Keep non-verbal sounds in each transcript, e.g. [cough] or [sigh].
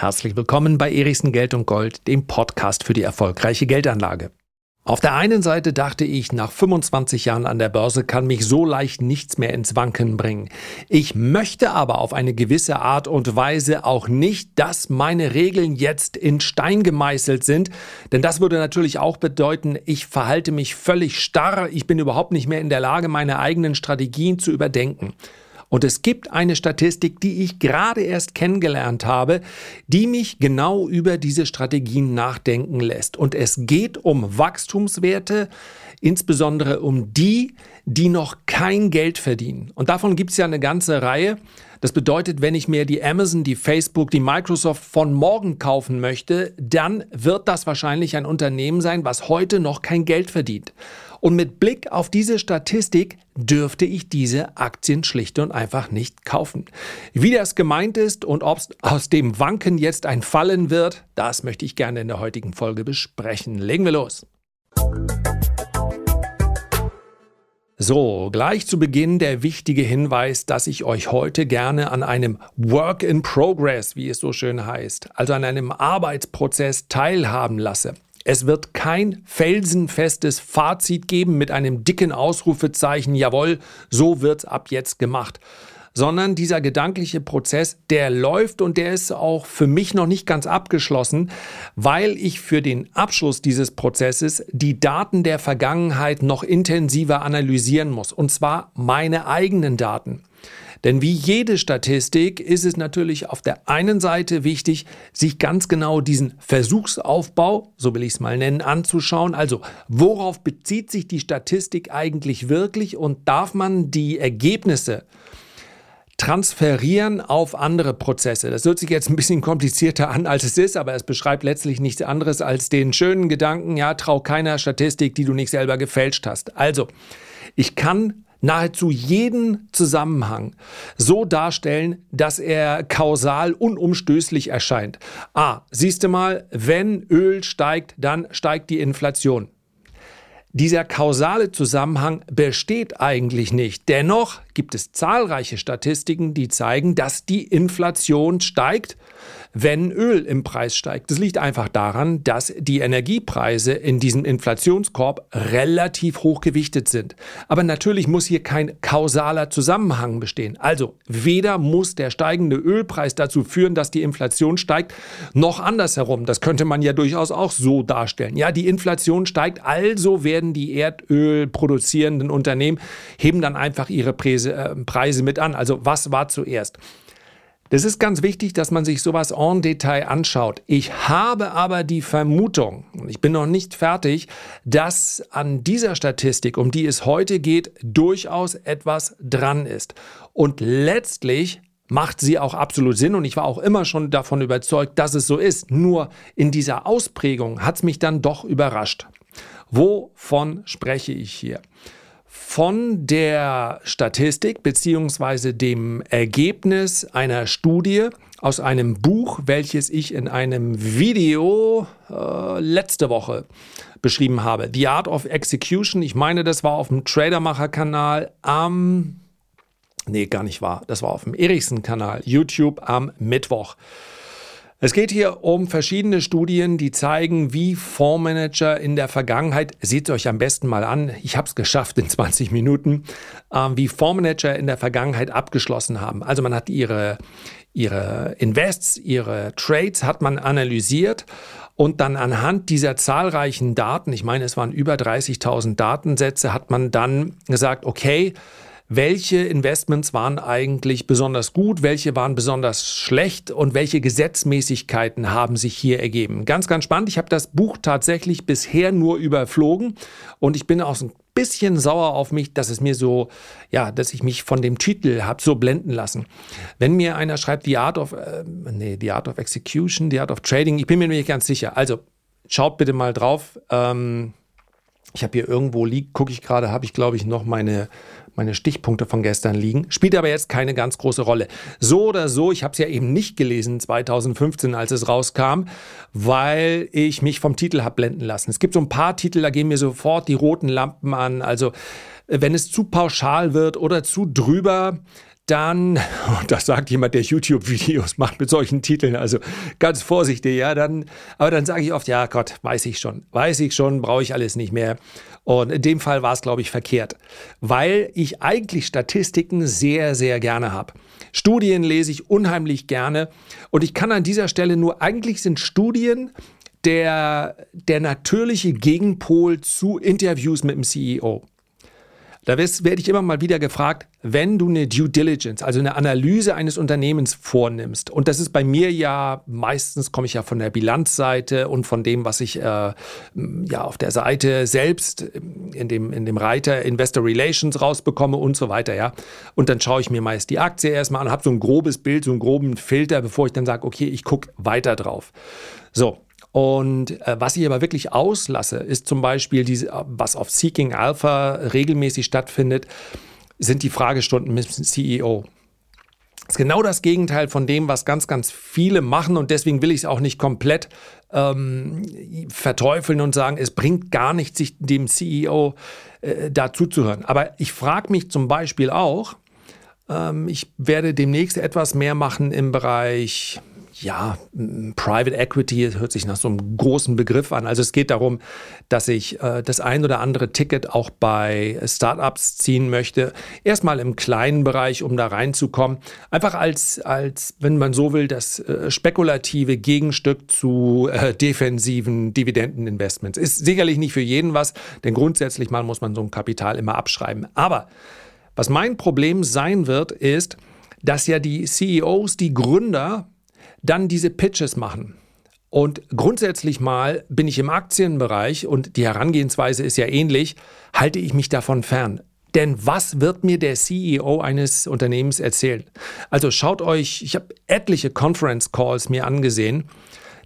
Herzlich willkommen bei Erichsen Geld und Gold, dem Podcast für die erfolgreiche Geldanlage. Auf der einen Seite dachte ich, nach 25 Jahren an der Börse kann mich so leicht nichts mehr ins Wanken bringen. Ich möchte aber auf eine gewisse Art und Weise auch nicht, dass meine Regeln jetzt in Stein gemeißelt sind, denn das würde natürlich auch bedeuten, ich verhalte mich völlig starr, ich bin überhaupt nicht mehr in der Lage, meine eigenen Strategien zu überdenken. Und es gibt eine Statistik, die ich gerade erst kennengelernt habe, die mich genau über diese Strategien nachdenken lässt. Und es geht um Wachstumswerte, insbesondere um die, die noch kein Geld verdienen. Und davon gibt es ja eine ganze Reihe. Das bedeutet, wenn ich mir die Amazon, die Facebook, die Microsoft von morgen kaufen möchte, dann wird das wahrscheinlich ein Unternehmen sein, was heute noch kein Geld verdient. Und mit Blick auf diese Statistik dürfte ich diese Aktien schlicht und einfach nicht kaufen. Wie das gemeint ist und ob aus dem Wanken jetzt ein Fallen wird, das möchte ich gerne in der heutigen Folge besprechen. Legen wir los. So, gleich zu Beginn der wichtige Hinweis, dass ich euch heute gerne an einem Work in Progress, wie es so schön heißt, also an einem Arbeitsprozess teilhaben lasse. Es wird kein felsenfestes Fazit geben mit einem dicken Ausrufezeichen, jawohl, so wird's ab jetzt gemacht. Sondern dieser gedankliche Prozess, der läuft und der ist auch für mich noch nicht ganz abgeschlossen, weil ich für den Abschluss dieses Prozesses die Daten der Vergangenheit noch intensiver analysieren muss. Und zwar meine eigenen Daten. Denn wie jede Statistik ist es natürlich auf der einen Seite wichtig, sich ganz genau diesen Versuchsaufbau, so will ich es mal nennen, anzuschauen. Also worauf bezieht sich die Statistik eigentlich wirklich und darf man die Ergebnisse transferieren auf andere Prozesse. Das hört sich jetzt ein bisschen komplizierter an, als es ist, aber es beschreibt letztlich nichts anderes als den schönen Gedanken, ja, trau keiner Statistik, die du nicht selber gefälscht hast. Also, ich kann nahezu jeden Zusammenhang so darstellen, dass er kausal unumstößlich erscheint. Ah, siehst du mal, wenn Öl steigt, dann steigt die Inflation. Dieser kausale Zusammenhang besteht eigentlich nicht. Dennoch gibt es zahlreiche Statistiken, die zeigen, dass die Inflation steigt wenn Öl im Preis steigt. Das liegt einfach daran, dass die Energiepreise in diesem Inflationskorb relativ hoch gewichtet sind. Aber natürlich muss hier kein kausaler Zusammenhang bestehen. Also weder muss der steigende Ölpreis dazu führen, dass die Inflation steigt, noch andersherum. Das könnte man ja durchaus auch so darstellen. Ja, die Inflation steigt, also werden die Erdöl produzierenden Unternehmen heben dann einfach ihre Preise, äh, Preise mit an. Also was war zuerst? Das ist ganz wichtig, dass man sich sowas en Detail anschaut. Ich habe aber die Vermutung, und ich bin noch nicht fertig, dass an dieser Statistik, um die es heute geht, durchaus etwas dran ist. Und letztlich macht sie auch absolut Sinn und ich war auch immer schon davon überzeugt, dass es so ist. Nur in dieser Ausprägung hat es mich dann doch überrascht. Wovon spreche ich hier? Von der Statistik beziehungsweise dem Ergebnis einer Studie aus einem Buch, welches ich in einem Video äh, letzte Woche beschrieben habe. The Art of Execution. Ich meine, das war auf dem Tradermacher-Kanal am, nee, gar nicht wahr, das war auf dem Erichsen-Kanal, YouTube am Mittwoch. Es geht hier um verschiedene Studien, die zeigen, wie Fondsmanager in der Vergangenheit, seht es euch am besten mal an, ich habe es geschafft in [laughs] 20 Minuten, äh, wie Fondsmanager in der Vergangenheit abgeschlossen haben. Also man hat ihre, ihre Invests, ihre Trades hat man analysiert und dann anhand dieser zahlreichen Daten, ich meine es waren über 30.000 Datensätze, hat man dann gesagt, okay, welche Investments waren eigentlich besonders gut, welche waren besonders schlecht und welche Gesetzmäßigkeiten haben sich hier ergeben. Ganz, ganz spannend. Ich habe das Buch tatsächlich bisher nur überflogen und ich bin auch so ein bisschen sauer auf mich, dass es mir so, ja, dass ich mich von dem Titel habe so blenden lassen. Wenn mir einer schreibt, The Art of, äh, nee, The Art of Execution, The Art of Trading, ich bin mir nicht ganz sicher. Also schaut bitte mal drauf. Ähm, ich habe hier irgendwo liegt, gucke ich gerade, habe ich glaube ich noch meine meine Stichpunkte von gestern liegen. Spielt aber jetzt keine ganz große Rolle. So oder so, ich habe es ja eben nicht gelesen 2015, als es rauskam, weil ich mich vom Titel habe blenden lassen. Es gibt so ein paar Titel, da gehen mir sofort die roten Lampen an. Also wenn es zu pauschal wird oder zu drüber, dann, [laughs] und das sagt jemand, der YouTube-Videos macht mit solchen Titeln, also ganz vorsichtig, ja, dann, aber dann sage ich oft, ja Gott, weiß ich schon, weiß ich schon, brauche ich alles nicht mehr. Und in dem Fall war es, glaube ich, verkehrt, weil ich eigentlich Statistiken sehr, sehr gerne habe. Studien lese ich unheimlich gerne und ich kann an dieser Stelle nur, eigentlich sind Studien der, der natürliche Gegenpol zu Interviews mit dem CEO. Da werde ich immer mal wieder gefragt, wenn du eine Due Diligence, also eine Analyse eines Unternehmens vornimmst, und das ist bei mir ja, meistens komme ich ja von der Bilanzseite und von dem, was ich äh, ja auf der Seite selbst in dem, in dem Reiter Investor Relations rausbekomme und so weiter, ja. Und dann schaue ich mir meist die Aktie erstmal an, habe so ein grobes Bild, so einen groben Filter, bevor ich dann sage, okay, ich gucke weiter drauf. So, und äh, was ich aber wirklich auslasse, ist zum Beispiel, diese, was auf Seeking Alpha regelmäßig stattfindet, sind die Fragestunden mit dem CEO. Das ist genau das Gegenteil von dem, was ganz, ganz viele machen. Und deswegen will ich es auch nicht komplett ähm, verteufeln und sagen, es bringt gar nichts, sich dem CEO äh, da zuzuhören. Aber ich frage mich zum Beispiel auch, ähm, ich werde demnächst etwas mehr machen im Bereich ja, Private Equity hört sich nach so einem großen Begriff an. Also es geht darum, dass ich äh, das ein oder andere Ticket auch bei Startups ziehen möchte. Erstmal im kleinen Bereich, um da reinzukommen. Einfach als, als wenn man so will, das äh, spekulative Gegenstück zu äh, defensiven Dividendeninvestments. Ist sicherlich nicht für jeden was, denn grundsätzlich mal muss man so ein Kapital immer abschreiben. Aber was mein Problem sein wird, ist, dass ja die CEOs, die Gründer dann diese Pitches machen. Und grundsätzlich mal bin ich im Aktienbereich und die Herangehensweise ist ja ähnlich, halte ich mich davon fern. Denn was wird mir der CEO eines Unternehmens erzählen? Also schaut euch, ich habe etliche Conference Calls mir angesehen.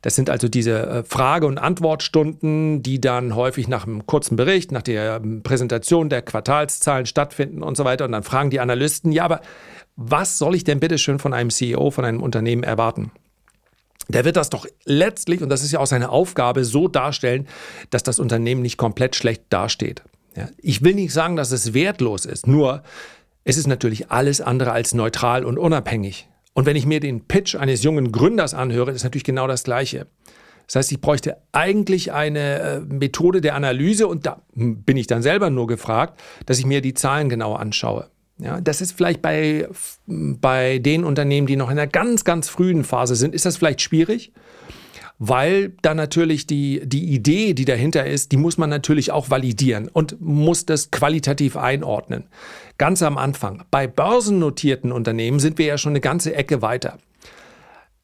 Das sind also diese äh, Frage- und Antwortstunden, die dann häufig nach einem kurzen Bericht, nach der ähm, Präsentation der Quartalszahlen stattfinden und so weiter. Und dann fragen die Analysten, ja, aber was soll ich denn bitte schön von einem CEO, von einem Unternehmen erwarten? Der wird das doch letztlich, und das ist ja auch seine Aufgabe, so darstellen, dass das Unternehmen nicht komplett schlecht dasteht. Ja, ich will nicht sagen, dass es wertlos ist, nur es ist natürlich alles andere als neutral und unabhängig. Und wenn ich mir den Pitch eines jungen Gründers anhöre, ist natürlich genau das Gleiche. Das heißt, ich bräuchte eigentlich eine äh, Methode der Analyse und da bin ich dann selber nur gefragt, dass ich mir die Zahlen genau anschaue. Ja, das ist vielleicht bei, bei den Unternehmen, die noch in einer ganz, ganz frühen Phase sind, ist das vielleicht schwierig, weil da natürlich die, die Idee, die dahinter ist, die muss man natürlich auch validieren und muss das qualitativ einordnen. Ganz am Anfang. Bei börsennotierten Unternehmen sind wir ja schon eine ganze Ecke weiter.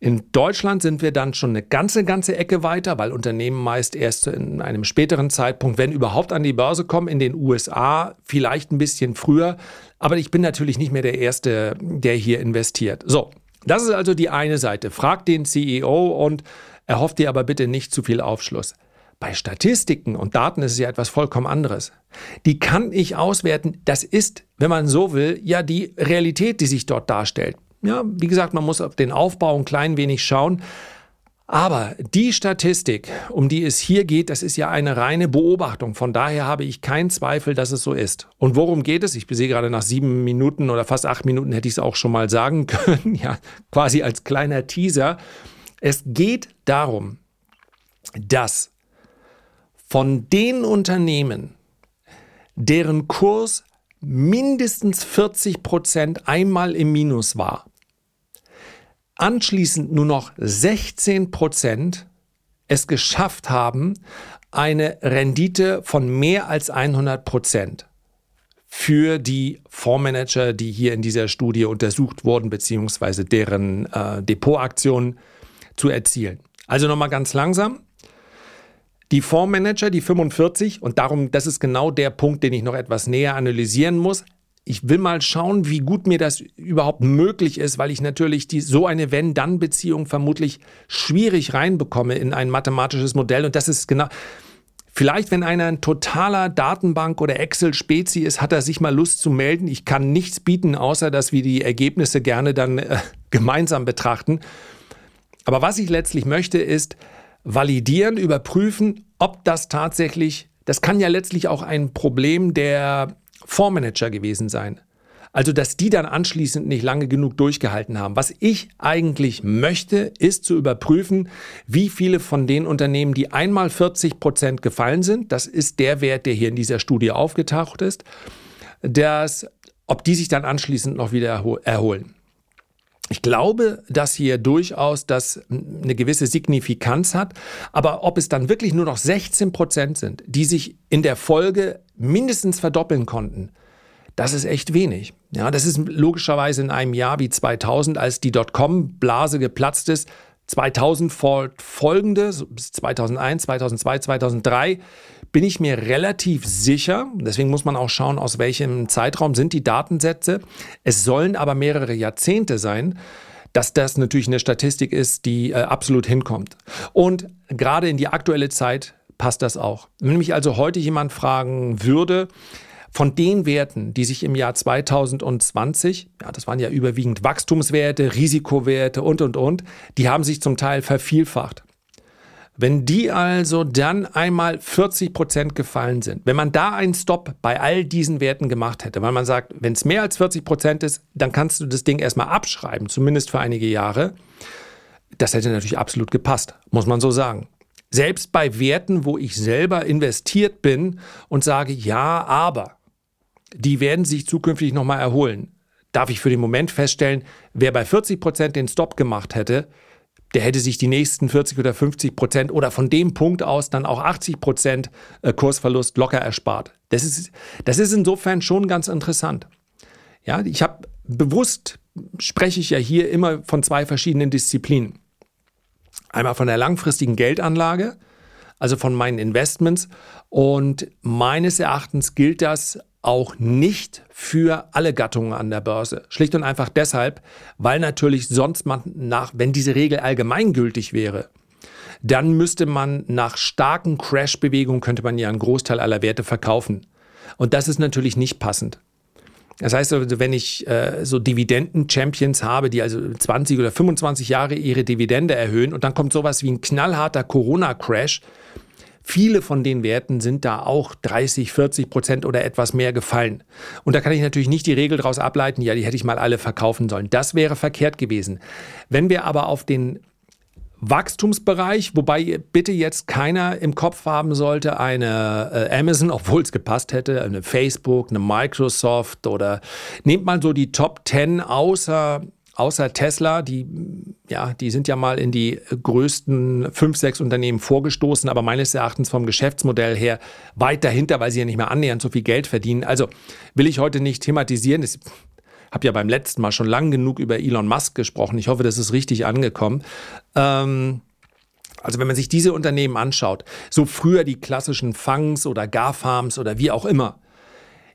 In Deutschland sind wir dann schon eine ganze, ganze Ecke weiter, weil Unternehmen meist erst in einem späteren Zeitpunkt, wenn überhaupt an die Börse kommen, in den USA vielleicht ein bisschen früher. Aber ich bin natürlich nicht mehr der Erste, der hier investiert. So, das ist also die eine Seite. Frag den CEO und erhofft dir aber bitte nicht zu viel Aufschluss. Bei Statistiken und Daten ist es ja etwas vollkommen anderes. Die kann ich auswerten. Das ist, wenn man so will, ja die Realität, die sich dort darstellt. Ja, wie gesagt, man muss auf den Aufbau ein klein wenig schauen. Aber die Statistik, um die es hier geht, das ist ja eine reine Beobachtung. Von daher habe ich keinen Zweifel, dass es so ist. Und worum geht es? Ich sehe gerade nach sieben Minuten oder fast acht Minuten hätte ich es auch schon mal sagen [laughs] können. Ja, quasi als kleiner Teaser. Es geht darum, dass von den Unternehmen, deren Kurs mindestens 40 Prozent einmal im Minus war, anschließend nur noch 16 Prozent es geschafft haben, eine Rendite von mehr als 100 Prozent für die Fondsmanager, die hier in dieser Studie untersucht wurden, beziehungsweise deren äh, Depotaktionen zu erzielen. Also nochmal ganz langsam. Die Fondsmanager, die 45, und darum, das ist genau der Punkt, den ich noch etwas näher analysieren muss, ich will mal schauen, wie gut mir das überhaupt möglich ist, weil ich natürlich die, so eine Wenn-Dann-Beziehung vermutlich schwierig reinbekomme in ein mathematisches Modell. Und das ist genau, Vielleicht, wenn einer ein totaler Datenbank- oder Excel-Spezi ist, hat er sich mal Lust zu melden. Ich kann nichts bieten, außer dass wir die Ergebnisse gerne dann äh, gemeinsam betrachten. Aber was ich letztlich möchte, ist validieren, überprüfen, ob das tatsächlich, das kann ja letztlich auch ein Problem der Fondsmanager gewesen sein. Also, dass die dann anschließend nicht lange genug durchgehalten haben. Was ich eigentlich möchte, ist zu überprüfen, wie viele von den Unternehmen, die einmal 40 Prozent gefallen sind, das ist der Wert, der hier in dieser Studie aufgetaucht ist, dass, ob die sich dann anschließend noch wieder erholen. Ich glaube, dass hier durchaus das eine gewisse Signifikanz hat. Aber ob es dann wirklich nur noch 16 Prozent sind, die sich in der Folge mindestens verdoppeln konnten, das ist echt wenig. Ja, das ist logischerweise in einem Jahr wie 2000, als die Dotcom-Blase geplatzt ist. 2000 folgende, bis 2001, 2002, 2003, bin ich mir relativ sicher, deswegen muss man auch schauen, aus welchem Zeitraum sind die Datensätze. Es sollen aber mehrere Jahrzehnte sein, dass das natürlich eine Statistik ist, die äh, absolut hinkommt. Und gerade in die aktuelle Zeit passt das auch. Wenn mich also heute jemand fragen würde, von den Werten, die sich im Jahr 2020, ja, das waren ja überwiegend Wachstumswerte, Risikowerte und, und, und, die haben sich zum Teil vervielfacht. Wenn die also dann einmal 40 Prozent gefallen sind, wenn man da einen Stop bei all diesen Werten gemacht hätte, weil man sagt, wenn es mehr als 40 Prozent ist, dann kannst du das Ding erstmal abschreiben, zumindest für einige Jahre. Das hätte natürlich absolut gepasst, muss man so sagen. Selbst bei Werten, wo ich selber investiert bin und sage, ja, aber, die werden sich zukünftig nochmal erholen. Darf ich für den Moment feststellen, wer bei 40 Prozent den Stop gemacht hätte, der hätte sich die nächsten 40 oder 50 Prozent oder von dem Punkt aus dann auch 80 Prozent äh, Kursverlust locker erspart. Das ist, das ist insofern schon ganz interessant. Ja, ich habe bewusst spreche ich ja hier immer von zwei verschiedenen Disziplinen. Einmal von der langfristigen Geldanlage, also von meinen Investments. Und meines Erachtens gilt das auch nicht für alle Gattungen an der Börse. Schlicht und einfach deshalb, weil natürlich sonst man nach, wenn diese Regel allgemeingültig wäre, dann müsste man nach starken Crash-Bewegungen könnte man ja einen Großteil aller Werte verkaufen. Und das ist natürlich nicht passend. Das heißt, also, wenn ich äh, so Dividenden-Champions habe, die also 20 oder 25 Jahre ihre Dividende erhöhen und dann kommt sowas wie ein knallharter Corona-Crash, Viele von den Werten sind da auch 30, 40 Prozent oder etwas mehr gefallen. Und da kann ich natürlich nicht die Regel daraus ableiten, ja, die hätte ich mal alle verkaufen sollen. Das wäre verkehrt gewesen. Wenn wir aber auf den Wachstumsbereich, wobei bitte jetzt keiner im Kopf haben sollte, eine äh, Amazon, [laughs] obwohl es gepasst hätte, eine Facebook, eine Microsoft oder nehmt mal so die Top 10 außer außer Tesla, die, ja, die sind ja mal in die größten fünf, sechs Unternehmen vorgestoßen, aber meines Erachtens vom Geschäftsmodell her weit dahinter, weil sie ja nicht mehr annähernd so viel Geld verdienen. Also will ich heute nicht thematisieren. Ich habe ja beim letzten Mal schon lang genug über Elon Musk gesprochen. Ich hoffe, das ist richtig angekommen. Ähm, also wenn man sich diese Unternehmen anschaut, so früher die klassischen Fangs oder GAFARMs oder wie auch immer,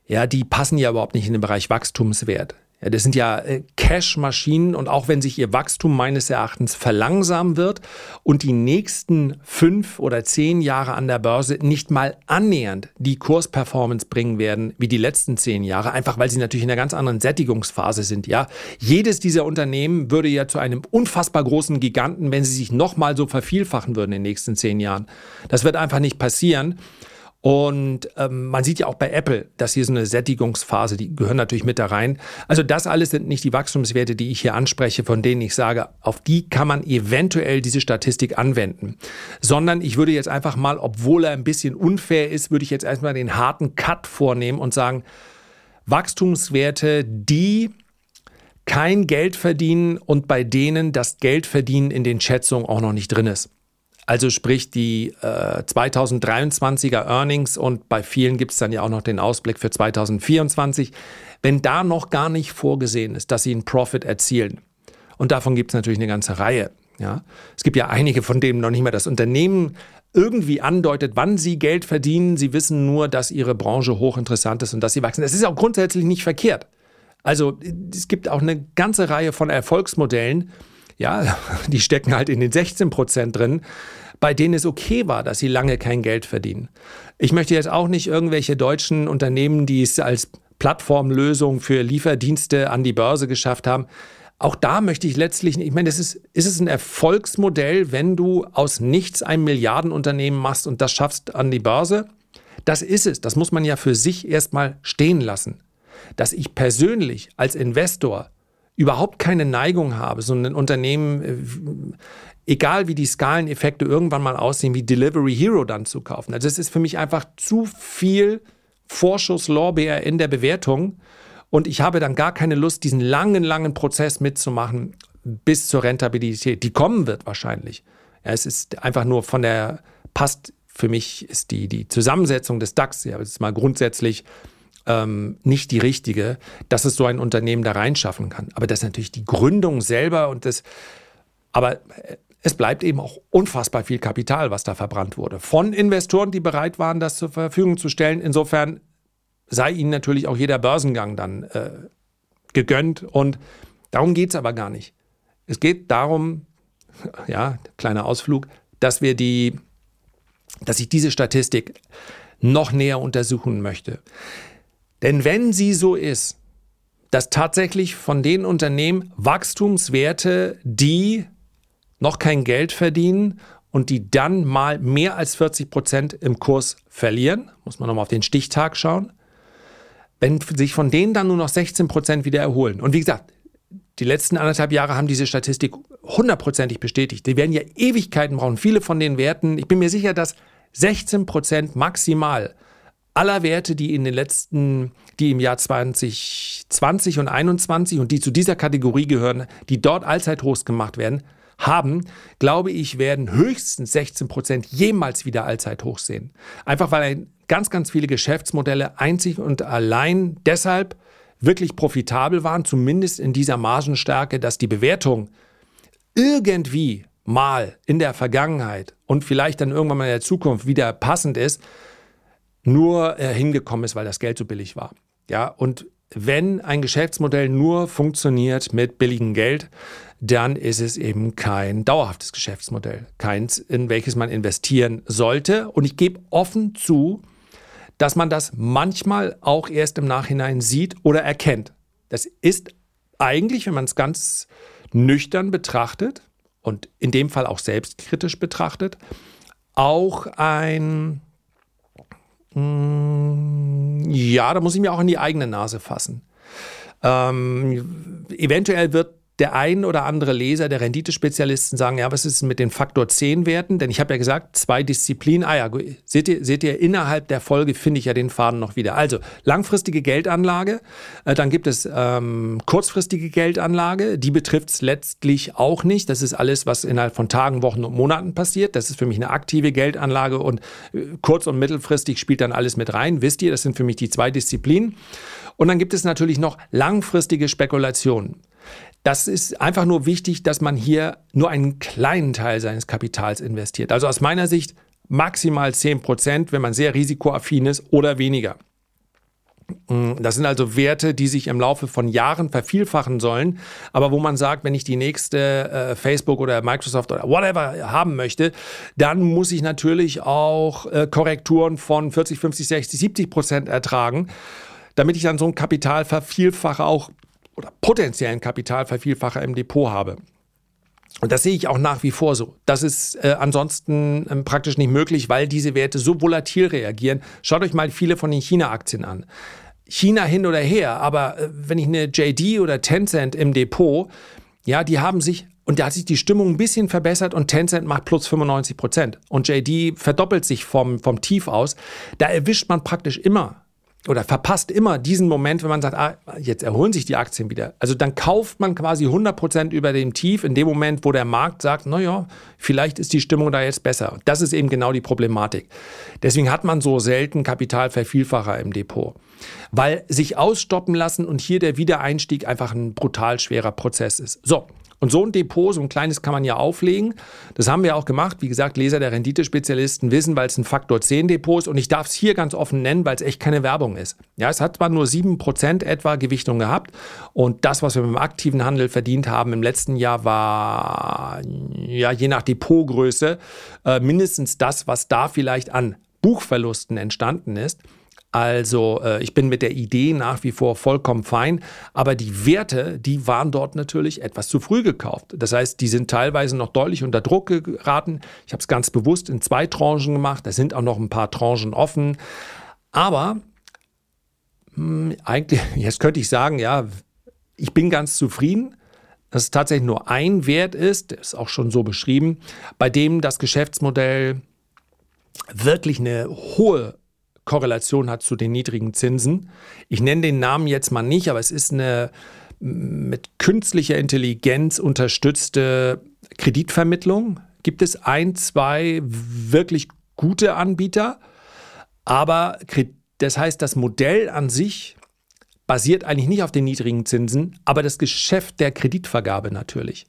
ja, die passen ja überhaupt nicht in den Bereich Wachstumswert. Ja, das sind ja äh, Cash-Maschinen und auch wenn sich ihr Wachstum meines Erachtens verlangsamen wird und die nächsten fünf oder zehn Jahre an der Börse nicht mal annähernd die Kursperformance bringen werden wie die letzten zehn Jahre, einfach weil sie natürlich in einer ganz anderen Sättigungsphase sind. Ja, jedes dieser Unternehmen würde ja zu einem unfassbar großen Giganten, wenn sie sich nochmal so vervielfachen würden in den nächsten zehn Jahren. Das wird einfach nicht passieren. Und ähm, man sieht ja auch bei Apple, dass hier so eine Sättigungsphase, die gehören natürlich mit da rein. Also das alles sind nicht die Wachstumswerte, die ich hier anspreche, von denen ich sage, auf die kann man eventuell diese Statistik anwenden. Sondern ich würde jetzt einfach mal, obwohl er ein bisschen unfair ist, würde ich jetzt erstmal den harten Cut vornehmen und sagen, Wachstumswerte, die kein Geld verdienen und bei denen das Geldverdienen in den Schätzungen auch noch nicht drin ist. Also sprich die äh, 2023er Earnings und bei vielen gibt es dann ja auch noch den Ausblick für 2024. Wenn da noch gar nicht vorgesehen ist, dass sie einen Profit erzielen, und davon gibt es natürlich eine ganze Reihe. Ja? Es gibt ja einige, von denen noch nicht mal das Unternehmen irgendwie andeutet, wann sie Geld verdienen. Sie wissen nur, dass ihre Branche hochinteressant ist und dass sie wachsen. Das ist auch grundsätzlich nicht verkehrt. Also es gibt auch eine ganze Reihe von Erfolgsmodellen, ja, [laughs] die stecken halt in den 16 Prozent drin, bei denen es okay war, dass sie lange kein Geld verdienen. Ich möchte jetzt auch nicht irgendwelche deutschen Unternehmen, die es als Plattformlösung für Lieferdienste an die Börse geschafft haben. Auch da möchte ich letztlich, ich meine, das ist, ist es ein Erfolgsmodell, wenn du aus nichts ein Milliardenunternehmen machst und das schaffst an die Börse? Das ist es. Das muss man ja für sich erstmal stehen lassen. dass ich persönlich als Investor überhaupt keine Neigung habe, so ein Unternehmen, äh, egal wie die Skaleneffekte irgendwann mal aussehen, wie Delivery Hero dann zu kaufen. Also es ist für mich einfach zu viel Vorschusslorbeer in der Bewertung und ich habe dann gar keine Lust, diesen langen, langen Prozess mitzumachen bis zur Rentabilität. Die kommen wird wahrscheinlich. Ja, es ist einfach nur von der, passt für mich, ist die, die Zusammensetzung des DAX, ja, das ist mal grundsätzlich ähm, nicht die richtige, dass es so ein Unternehmen da reinschaffen kann. Aber das ist natürlich die Gründung selber und das, aber es bleibt eben auch unfassbar viel Kapital, was da verbrannt wurde. Von Investoren, die bereit waren, das zur Verfügung zu stellen. Insofern sei ihnen natürlich auch jeder Börsengang dann äh, gegönnt. Und darum geht es aber gar nicht. Es geht darum, [laughs] ja, kleiner Ausflug, dass wir die, dass ich diese Statistik noch näher untersuchen möchte. Denn wenn sie so ist, dass tatsächlich von den Unternehmen Wachstumswerte, die noch kein Geld verdienen und die dann mal mehr als 40 Prozent im Kurs verlieren, muss man nochmal auf den Stichtag schauen, wenn sich von denen dann nur noch 16 Prozent wieder erholen. Und wie gesagt, die letzten anderthalb Jahre haben diese Statistik hundertprozentig bestätigt. Die werden ja Ewigkeiten brauchen. Viele von den Werten, ich bin mir sicher, dass 16 Prozent maximal aller Werte, die in den letzten, die im Jahr 2020 und 2021 und die zu dieser Kategorie gehören, die dort Allzeithochs gemacht werden, haben, glaube ich, werden höchstens 16 Prozent jemals wieder Allzeithochs sehen. Einfach weil ganz, ganz viele Geschäftsmodelle einzig und allein deshalb wirklich profitabel waren, zumindest in dieser Margenstärke, dass die Bewertung irgendwie mal in der Vergangenheit und vielleicht dann irgendwann mal in der Zukunft wieder passend ist, nur äh, hingekommen ist, weil das Geld so billig war. Ja, und wenn ein Geschäftsmodell nur funktioniert mit billigem Geld, dann ist es eben kein dauerhaftes Geschäftsmodell, keins, in welches man investieren sollte. Und ich gebe offen zu, dass man das manchmal auch erst im Nachhinein sieht oder erkennt. Das ist eigentlich, wenn man es ganz nüchtern betrachtet und in dem Fall auch selbstkritisch betrachtet, auch ein ja, da muss ich mir auch in die eigene Nase fassen. Ähm, eventuell wird der ein oder andere Leser der Renditespezialisten sagen, ja, was ist mit den Faktor 10 Werten? Denn ich habe ja gesagt, zwei Disziplinen. Ah ja, seht ihr, seht ihr, innerhalb der Folge finde ich ja den Faden noch wieder. Also langfristige Geldanlage, äh, dann gibt es ähm, kurzfristige Geldanlage, die betrifft es letztlich auch nicht. Das ist alles, was innerhalb von Tagen, Wochen und Monaten passiert. Das ist für mich eine aktive Geldanlage und äh, kurz- und mittelfristig spielt dann alles mit rein. Wisst ihr, das sind für mich die zwei Disziplinen. Und dann gibt es natürlich noch langfristige Spekulationen. Das ist einfach nur wichtig, dass man hier nur einen kleinen Teil seines Kapitals investiert. Also aus meiner Sicht maximal 10 Prozent, wenn man sehr risikoaffin ist oder weniger. Mm, das sind also Werte, die sich im Laufe von Jahren vervielfachen sollen, aber wo man sagt, wenn ich die nächste äh, Facebook oder Microsoft oder whatever haben möchte, dann muss ich natürlich auch äh, Korrekturen von 40, 50, 60, 70 Prozent ertragen, damit ich dann so ein Kapital vervielfache auch oder potenziellen Kapitalvervielfacher im Depot habe. Und das sehe ich auch nach wie vor so. Das ist äh, ansonsten ähm, praktisch nicht möglich, weil diese Werte so volatil reagieren. Schaut euch mal viele von den China-Aktien an. China hin oder her, aber äh, wenn ich eine JD oder Tencent im Depot, ja, die haben sich und da hat sich die Stimmung ein bisschen verbessert und Tencent macht plus 95 Prozent. Und JD verdoppelt sich vom, vom Tief aus. Da erwischt man praktisch immer oder verpasst immer diesen Moment, wenn man sagt, ah, jetzt erholen sich die Aktien wieder. Also dann kauft man quasi 100% über dem Tief in dem Moment, wo der Markt sagt, naja, vielleicht ist die Stimmung da jetzt besser. Das ist eben genau die Problematik. Deswegen hat man so selten Kapitalvervielfacher im Depot, weil sich ausstoppen lassen und hier der Wiedereinstieg einfach ein brutal schwerer Prozess ist. So, und so ein Depot, so ein kleines kann man ja auflegen. Das haben wir auch gemacht. Wie gesagt, Leser der Renditespezialisten wissen, weil es ein Faktor 10 Depot ist. Und ich darf es hier ganz offen nennen, weil es echt keine Werbung ist. Ja, es hat zwar nur 7% etwa Gewichtung gehabt. Und das, was wir mit dem aktiven Handel verdient haben im letzten Jahr, war ja je nach Depotgröße äh, mindestens das, was da vielleicht an Buchverlusten entstanden ist. Also äh, ich bin mit der Idee nach wie vor vollkommen fein, aber die Werte, die waren dort natürlich etwas zu früh gekauft. Das heißt, die sind teilweise noch deutlich unter Druck geraten. Ich habe es ganz bewusst in zwei Tranchen gemacht. Da sind auch noch ein paar Tranchen offen. Aber hm, eigentlich, [laughs] jetzt könnte ich sagen, ja, ich bin ganz zufrieden, dass es tatsächlich nur ein Wert ist, der ist auch schon so beschrieben, bei dem das Geschäftsmodell wirklich eine hohe Korrelation hat zu den niedrigen Zinsen. Ich nenne den Namen jetzt mal nicht, aber es ist eine mit künstlicher Intelligenz unterstützte Kreditvermittlung. Gibt es ein, zwei wirklich gute Anbieter, aber das heißt, das Modell an sich basiert eigentlich nicht auf den niedrigen Zinsen, aber das Geschäft der Kreditvergabe natürlich.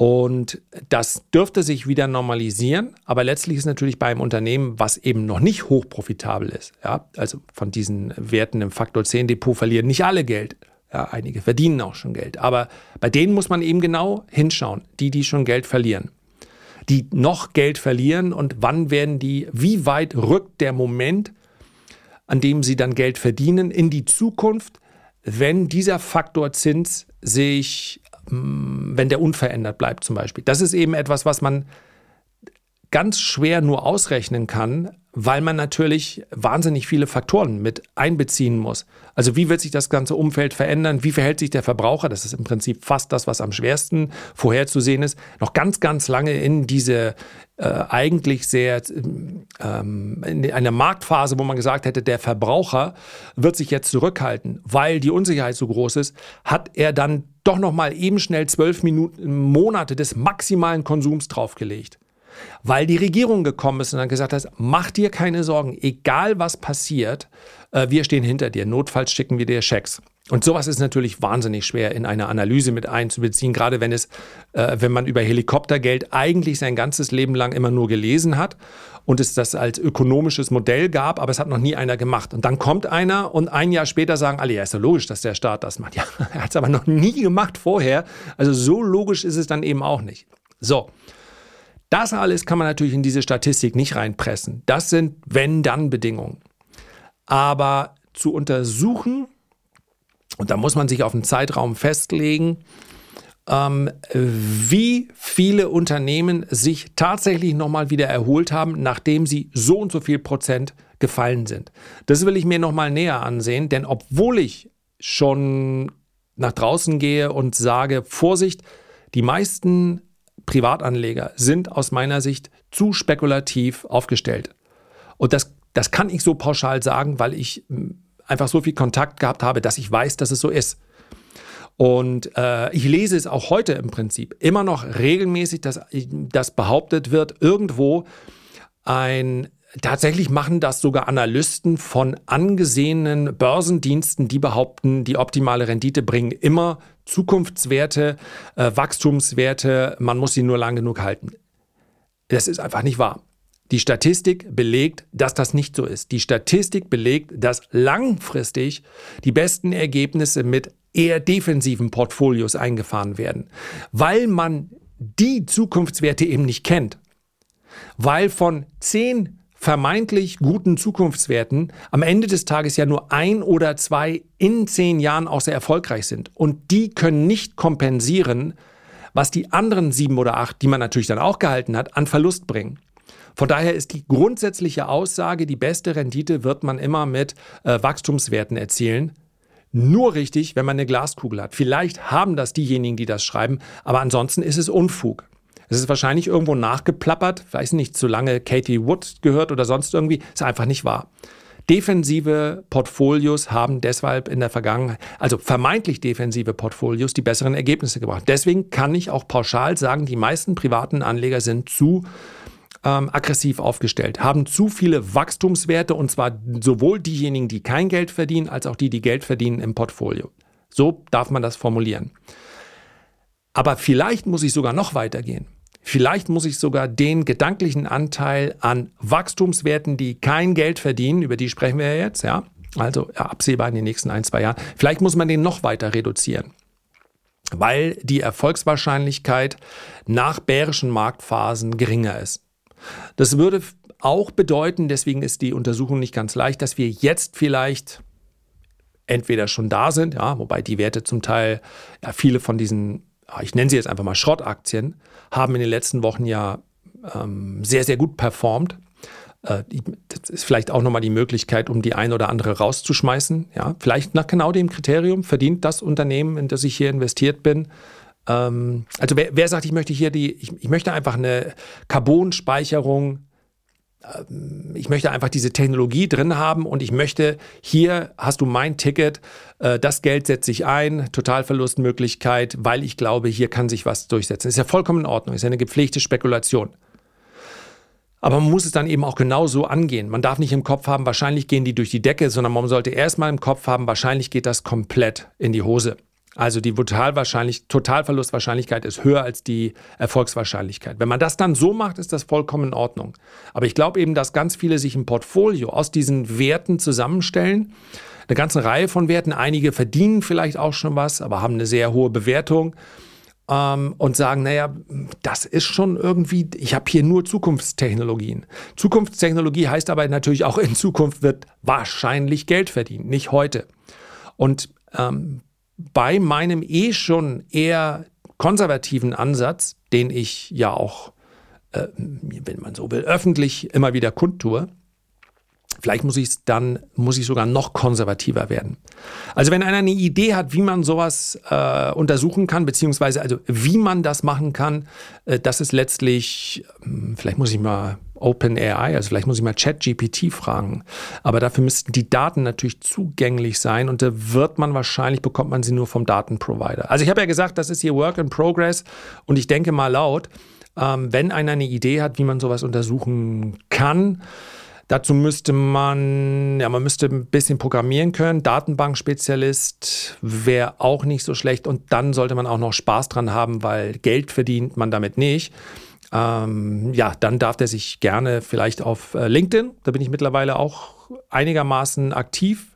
Und das dürfte sich wieder normalisieren, aber letztlich ist natürlich bei einem Unternehmen, was eben noch nicht hochprofitabel ist, ja, also von diesen Werten im Faktor 10 Depot verlieren nicht alle Geld. Ja, einige verdienen auch schon Geld, aber bei denen muss man eben genau hinschauen, die, die schon Geld verlieren. Die noch Geld verlieren und wann werden die, wie weit rückt der Moment, an dem sie dann Geld verdienen, in die Zukunft, wenn dieser Faktor Zins sich, mm, wenn der unverändert bleibt zum Beispiel. Das ist eben etwas, was man ganz schwer nur ausrechnen kann, weil man natürlich wahnsinnig viele Faktoren mit einbeziehen muss. Also wie wird sich das ganze Umfeld verändern? Wie verhält sich der Verbraucher? Das ist im Prinzip fast das, was am schwersten vorherzusehen ist. Noch ganz, ganz lange in diese äh, eigentlich sehr ähm, in einer Marktphase, wo man gesagt hätte, der Verbraucher wird sich jetzt zurückhalten, weil die Unsicherheit so groß ist, hat er dann doch noch mal eben schnell zwölf Minuten Monate des maximalen Konsums draufgelegt weil die Regierung gekommen ist und dann gesagt hat, mach dir keine Sorgen, egal was passiert, äh, wir stehen hinter dir, notfalls schicken wir dir Schecks. Und sowas ist natürlich wahnsinnig schwer in eine Analyse mit einzubeziehen, gerade wenn es, äh, wenn man über Helikoptergeld eigentlich sein ganzes Leben lang immer nur gelesen hat und es das als ökonomisches Modell gab, aber es hat noch nie einer gemacht. Und dann kommt einer und ein Jahr später sagen alle, ja, ist ja logisch, dass der Staat das macht. Ja, [laughs] er hat es aber noch nie gemacht vorher. Also so logisch ist es dann eben auch nicht. So. Das alles kann man natürlich in diese Statistik nicht reinpressen. Das sind Wenn-Dann-Bedingungen. Aber zu untersuchen, und da muss man sich auf einen Zeitraum festlegen, ähm, wie viele Unternehmen sich tatsächlich nochmal wieder erholt haben, nachdem sie so und so viel Prozent gefallen sind. Das will ich mir nochmal näher ansehen, denn obwohl ich schon nach draußen gehe und sage, Vorsicht, die meisten Privatanleger sind aus meiner Sicht zu spekulativ aufgestellt. Und das, das kann ich so pauschal sagen, weil ich hm, einfach so viel Kontakt gehabt habe, dass ich weiß, dass es so ist. Und äh, ich lese es auch heute im Prinzip immer noch regelmäßig, dass, dass behauptet wird, irgendwo ein Tatsächlich machen das sogar Analysten von angesehenen Börsendiensten, die behaupten, die optimale Rendite bringen immer Zukunftswerte, äh, Wachstumswerte, man muss sie nur lang genug halten. Das ist einfach nicht wahr. Die Statistik belegt, dass das nicht so ist. Die Statistik belegt, dass langfristig die besten Ergebnisse mit eher defensiven Portfolios eingefahren werden, weil man die Zukunftswerte eben nicht kennt. Weil von zehn vermeintlich guten Zukunftswerten am Ende des Tages ja nur ein oder zwei in zehn Jahren auch sehr erfolgreich sind. Und die können nicht kompensieren, was die anderen sieben oder acht, die man natürlich dann auch gehalten hat, an Verlust bringen. Von daher ist die grundsätzliche Aussage, die beste Rendite wird man immer mit äh, Wachstumswerten erzielen. Nur richtig, wenn man eine Glaskugel hat. Vielleicht haben das diejenigen, die das schreiben, aber ansonsten ist es Unfug. Es ist wahrscheinlich irgendwo nachgeplappert, weiß nicht, zu lange Katie Wood gehört oder sonst irgendwie, ist einfach nicht wahr. Defensive Portfolios haben deshalb in der Vergangenheit, also vermeintlich defensive Portfolios, die besseren Ergebnisse gebracht. Deswegen kann ich auch pauschal sagen, die meisten privaten Anleger sind zu ähm, aggressiv aufgestellt, haben zu viele Wachstumswerte und zwar sowohl diejenigen, die kein Geld verdienen, als auch die, die Geld verdienen im Portfolio. So darf man das formulieren. Aber vielleicht muss ich sogar noch weitergehen. Vielleicht muss ich sogar den gedanklichen Anteil an Wachstumswerten, die kein Geld verdienen, über die sprechen wir ja jetzt, ja, also absehbar in den nächsten ein, zwei Jahren, vielleicht muss man den noch weiter reduzieren. Weil die Erfolgswahrscheinlichkeit nach bärischen Marktphasen geringer ist. Das würde auch bedeuten, deswegen ist die Untersuchung nicht ganz leicht, dass wir jetzt vielleicht entweder schon da sind, ja, wobei die Werte zum Teil, ja, viele von diesen ich nenne sie jetzt einfach mal Schrottaktien, haben in den letzten Wochen ja ähm, sehr, sehr gut performt. Äh, das ist vielleicht auch nochmal die Möglichkeit, um die ein oder andere rauszuschmeißen. Ja, vielleicht nach genau dem Kriterium verdient das Unternehmen, in das ich hier investiert bin. Ähm, also wer, wer, sagt, ich möchte hier die, ich, ich möchte einfach eine Carbonspeicherung ich möchte einfach diese Technologie drin haben und ich möchte, hier hast du mein Ticket, äh, das Geld setze ich ein, Totalverlustmöglichkeit, weil ich glaube, hier kann sich was durchsetzen. Ist ja vollkommen in Ordnung, ist ja eine gepflegte Spekulation. Aber man muss es dann eben auch genauso angehen. Man darf nicht im Kopf haben, wahrscheinlich gehen die durch die Decke, sondern man sollte erstmal im Kopf haben, wahrscheinlich geht das komplett in die Hose. Also die Totalverlustwahrscheinlichkeit ist höher als die Erfolgswahrscheinlichkeit. Wenn man das dann so macht, ist das vollkommen in Ordnung. Aber ich glaube eben, dass ganz viele sich ein Portfolio aus diesen Werten zusammenstellen. Eine ganze Reihe von Werten. Einige verdienen vielleicht auch schon was, aber haben eine sehr hohe Bewertung ähm, und sagen, naja, das ist schon irgendwie, ich habe hier nur Zukunftstechnologien. Zukunftstechnologie heißt aber natürlich auch, in Zukunft wird wahrscheinlich Geld verdient, nicht heute. Und ähm, bei meinem eh schon eher konservativen Ansatz, den ich ja auch, äh, wenn man so will, öffentlich immer wieder kundtue, Vielleicht muss ich es dann, muss ich sogar noch konservativer werden. Also wenn einer eine Idee hat, wie man sowas äh, untersuchen kann, beziehungsweise also wie man das machen kann, äh, das ist letztlich, äh, vielleicht muss ich mal OpenAI, also vielleicht muss ich mal ChatGPT fragen. Aber dafür müssten die Daten natürlich zugänglich sein und da wird man wahrscheinlich, bekommt man sie nur vom Datenprovider. Also ich habe ja gesagt, das ist hier Work in Progress und ich denke mal laut, ähm, wenn einer eine Idee hat, wie man sowas untersuchen kann, Dazu müsste man, ja, man müsste ein bisschen programmieren können. Datenbankspezialist wäre auch nicht so schlecht. Und dann sollte man auch noch Spaß dran haben, weil Geld verdient man damit nicht. Ähm, ja, dann darf der sich gerne vielleicht auf äh, LinkedIn, da bin ich mittlerweile auch einigermaßen aktiv.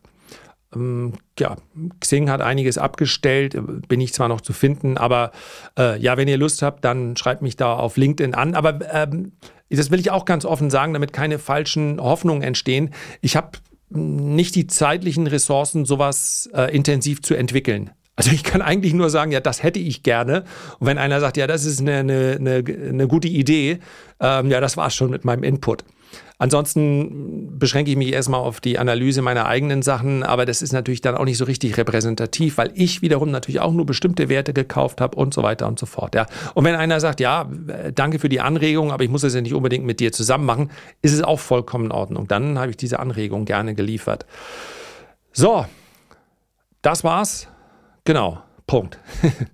Ähm, ja, Xing hat einiges abgestellt, bin ich zwar noch zu finden, aber äh, ja, wenn ihr Lust habt, dann schreibt mich da auf LinkedIn an. Aber ähm, das will ich auch ganz offen sagen, damit keine falschen Hoffnungen entstehen. Ich habe nicht die zeitlichen Ressourcen, sowas äh, intensiv zu entwickeln. Also ich kann eigentlich nur sagen, ja, das hätte ich gerne. Und wenn einer sagt, ja, das ist eine, eine, eine, gute Idee, ähm, ja, das war es schon mit meinem Input. Ansonsten beschränke ich mich erstmal auf die Analyse meiner eigenen Sachen, aber das ist natürlich dann auch nicht so richtig repräsentativ, weil ich wiederum natürlich auch nur bestimmte Werte gekauft habe und so weiter und so fort. Ja. Und wenn einer sagt, ja, danke für die Anregung, aber ich muss das ja nicht unbedingt mit dir zusammen machen, ist es auch vollkommen in Ordnung. Dann habe ich diese Anregung gerne geliefert. So, das war's. Genau, Punkt. [laughs]